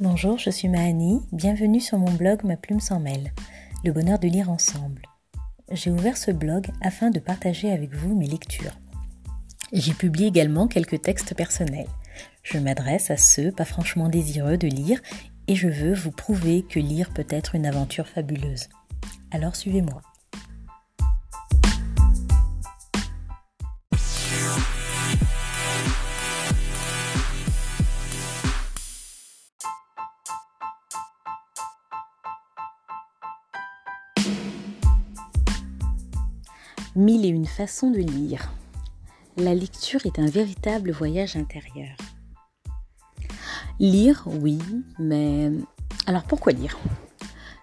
Bonjour, je suis Mahani, bienvenue sur mon blog Ma plume sans mêle, le bonheur de lire ensemble. J'ai ouvert ce blog afin de partager avec vous mes lectures. J'y publie également quelques textes personnels. Je m'adresse à ceux pas franchement désireux de lire et je veux vous prouver que lire peut être une aventure fabuleuse. Alors suivez-moi. Mille et une façons de lire. La lecture est un véritable voyage intérieur. Lire, oui, mais alors pourquoi lire?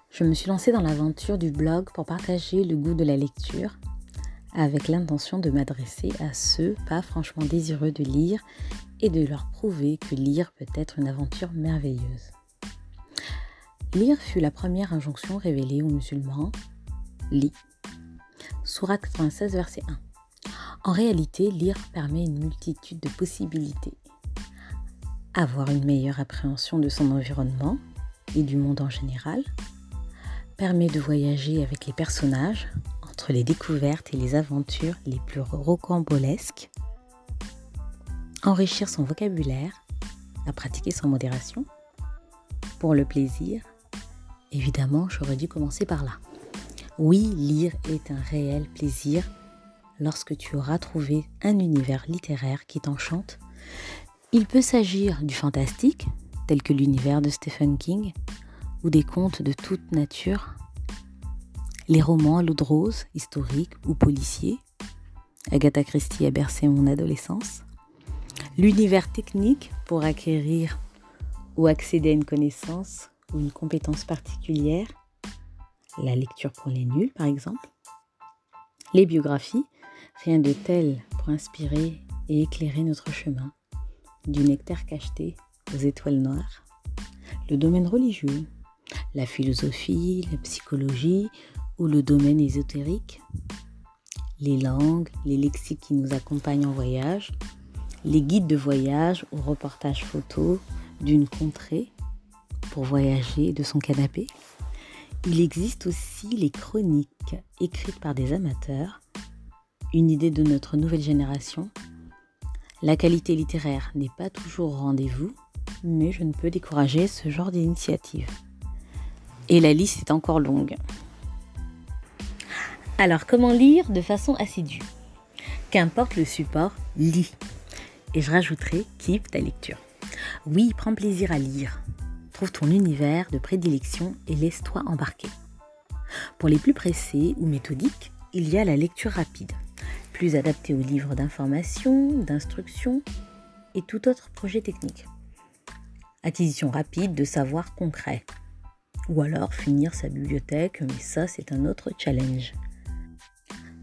Je me suis lancée dans l'aventure du blog pour partager le goût de la lecture, avec l'intention de m'adresser à ceux pas franchement désireux de lire et de leur prouver que lire peut être une aventure merveilleuse. Lire fut la première injonction révélée aux musulmans. Lis. Surat 96, verset 1. En réalité, lire permet une multitude de possibilités. Avoir une meilleure appréhension de son environnement et du monde en général, permet de voyager avec les personnages entre les découvertes et les aventures les plus rocambolesques, enrichir son vocabulaire, à pratiquer sans modération, pour le plaisir. Évidemment, j'aurais dû commencer par là. Oui, lire est un réel plaisir lorsque tu auras trouvé un univers littéraire qui t'enchante. Il peut s'agir du fantastique, tel que l'univers de Stephen King, ou des contes de toute nature, les romans à l'eau de rose, historiques ou policiers. Agatha Christie a bercé mon adolescence. L'univers technique pour acquérir ou accéder à une connaissance ou une compétence particulière la lecture pour les nuls par exemple, les biographies, rien de tel pour inspirer et éclairer notre chemin, du nectar cacheté aux étoiles noires, le domaine religieux, la philosophie, la psychologie ou le domaine ésotérique, les langues, les lexiques qui nous accompagnent en voyage, les guides de voyage ou reportages photos d'une contrée pour voyager de son canapé, il existe aussi les chroniques écrites par des amateurs, une idée de notre nouvelle génération. La qualité littéraire n'est pas toujours au rendez-vous, mais je ne peux décourager ce genre d'initiative. Et la liste est encore longue. Alors comment lire de façon assidue? Qu'importe le support, lis. Et je rajouterai, kiffe ta lecture. Oui, prends plaisir à lire trouve ton univers de prédilection et laisse-toi embarquer. Pour les plus pressés ou méthodiques, il y a la lecture rapide, plus adaptée aux livres d'information, d'instruction et tout autre projet technique. Acquisition rapide de savoir concret. Ou alors finir sa bibliothèque, mais ça c'est un autre challenge.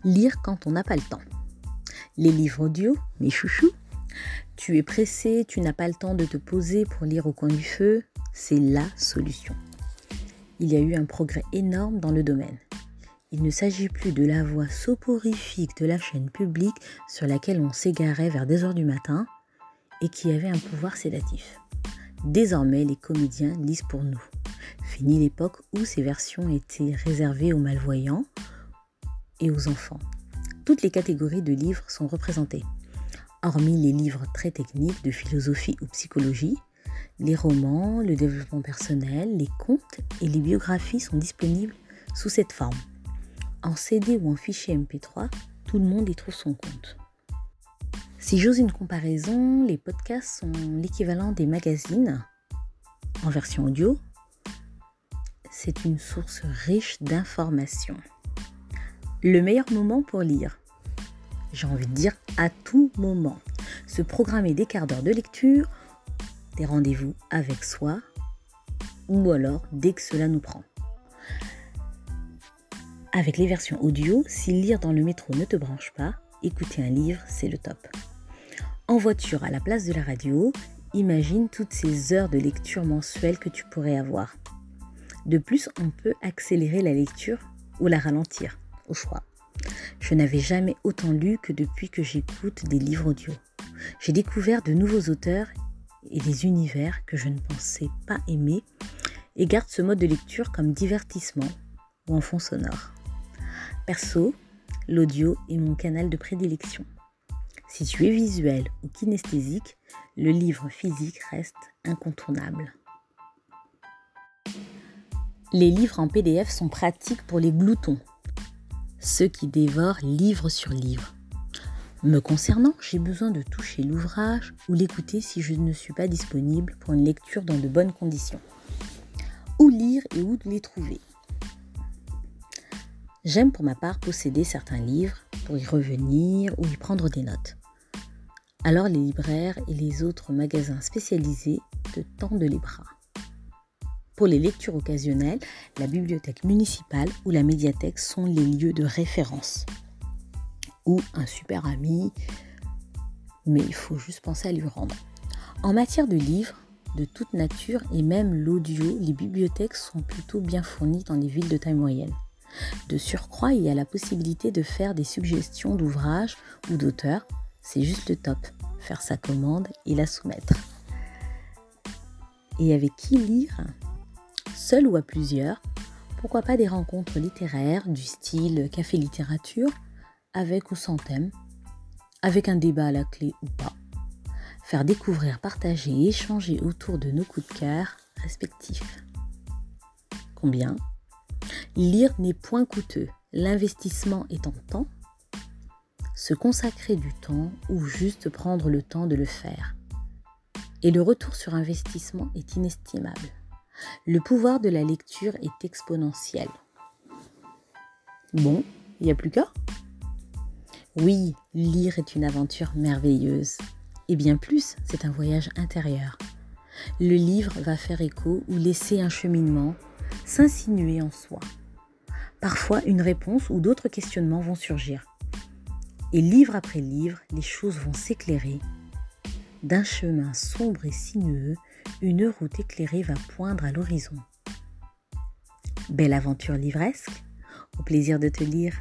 Lire quand on n'a pas le temps. Les livres audio, mes chouchous. Tu es pressé, tu n'as pas le temps de te poser pour lire au coin du feu, c'est la solution. Il y a eu un progrès énorme dans le domaine. Il ne s'agit plus de la voix soporifique de la chaîne publique sur laquelle on s'égarait vers 2 heures du matin et qui avait un pouvoir sédatif. Désormais, les comédiens lisent pour nous. Fini l'époque où ces versions étaient réservées aux malvoyants et aux enfants. Toutes les catégories de livres sont représentées. Hormis les livres très techniques de philosophie ou psychologie, les romans, le développement personnel, les contes et les biographies sont disponibles sous cette forme. En CD ou en fichier MP3, tout le monde y trouve son compte. Si j'ose une comparaison, les podcasts sont l'équivalent des magazines en version audio. C'est une source riche d'informations. Le meilleur moment pour lire J'ai envie de dire à tout moment. Se programmer des quarts d'heure de lecture des rendez-vous avec soi ou alors dès que cela nous prend. Avec les versions audio, si lire dans le métro ne te branche pas, écouter un livre, c'est le top. En voiture à la place de la radio, imagine toutes ces heures de lecture mensuelle que tu pourrais avoir. De plus, on peut accélérer la lecture ou la ralentir, au choix. Je n'avais jamais autant lu que depuis que j'écoute des livres audio. J'ai découvert de nouveaux auteurs et des univers que je ne pensais pas aimer et garde ce mode de lecture comme divertissement ou en fond sonore. Perso, l'audio est mon canal de prédilection. Si tu es visuel ou kinesthésique, le livre physique reste incontournable. Les livres en PDF sont pratiques pour les gloutons, ceux qui dévorent livre sur livre. Me concernant, j'ai besoin de toucher l'ouvrage ou l'écouter si je ne suis pas disponible pour une lecture dans de bonnes conditions. Où lire et où les trouver J'aime pour ma part posséder certains livres pour y revenir ou y prendre des notes. Alors les libraires et les autres magasins spécialisés te tendent les bras. Pour les lectures occasionnelles, la bibliothèque municipale ou la médiathèque sont les lieux de référence ou un super ami, mais il faut juste penser à lui rendre. En matière de livres, de toute nature et même l'audio, les bibliothèques sont plutôt bien fournies dans les villes de taille moyenne. De surcroît, il y a la possibilité de faire des suggestions d'ouvrages ou d'auteurs. C'est juste le top. Faire sa commande et la soumettre. Et avec qui lire? Seul ou à plusieurs? Pourquoi pas des rencontres littéraires du style café littérature? Avec ou sans thème, avec un débat à la clé ou pas. Faire découvrir, partager et échanger autour de nos coups de cœur respectifs. Combien? Lire n'est point coûteux. L'investissement est en temps. Se consacrer du temps ou juste prendre le temps de le faire. Et le retour sur investissement est inestimable. Le pouvoir de la lecture est exponentiel. Bon, il n'y a plus qu'à oui, lire est une aventure merveilleuse. Et bien plus, c'est un voyage intérieur. Le livre va faire écho ou laisser un cheminement, s'insinuer en soi. Parfois, une réponse ou d'autres questionnements vont surgir. Et livre après livre, les choses vont s'éclairer. D'un chemin sombre et sinueux, une route éclairée va poindre à l'horizon. Belle aventure livresque, au plaisir de te lire.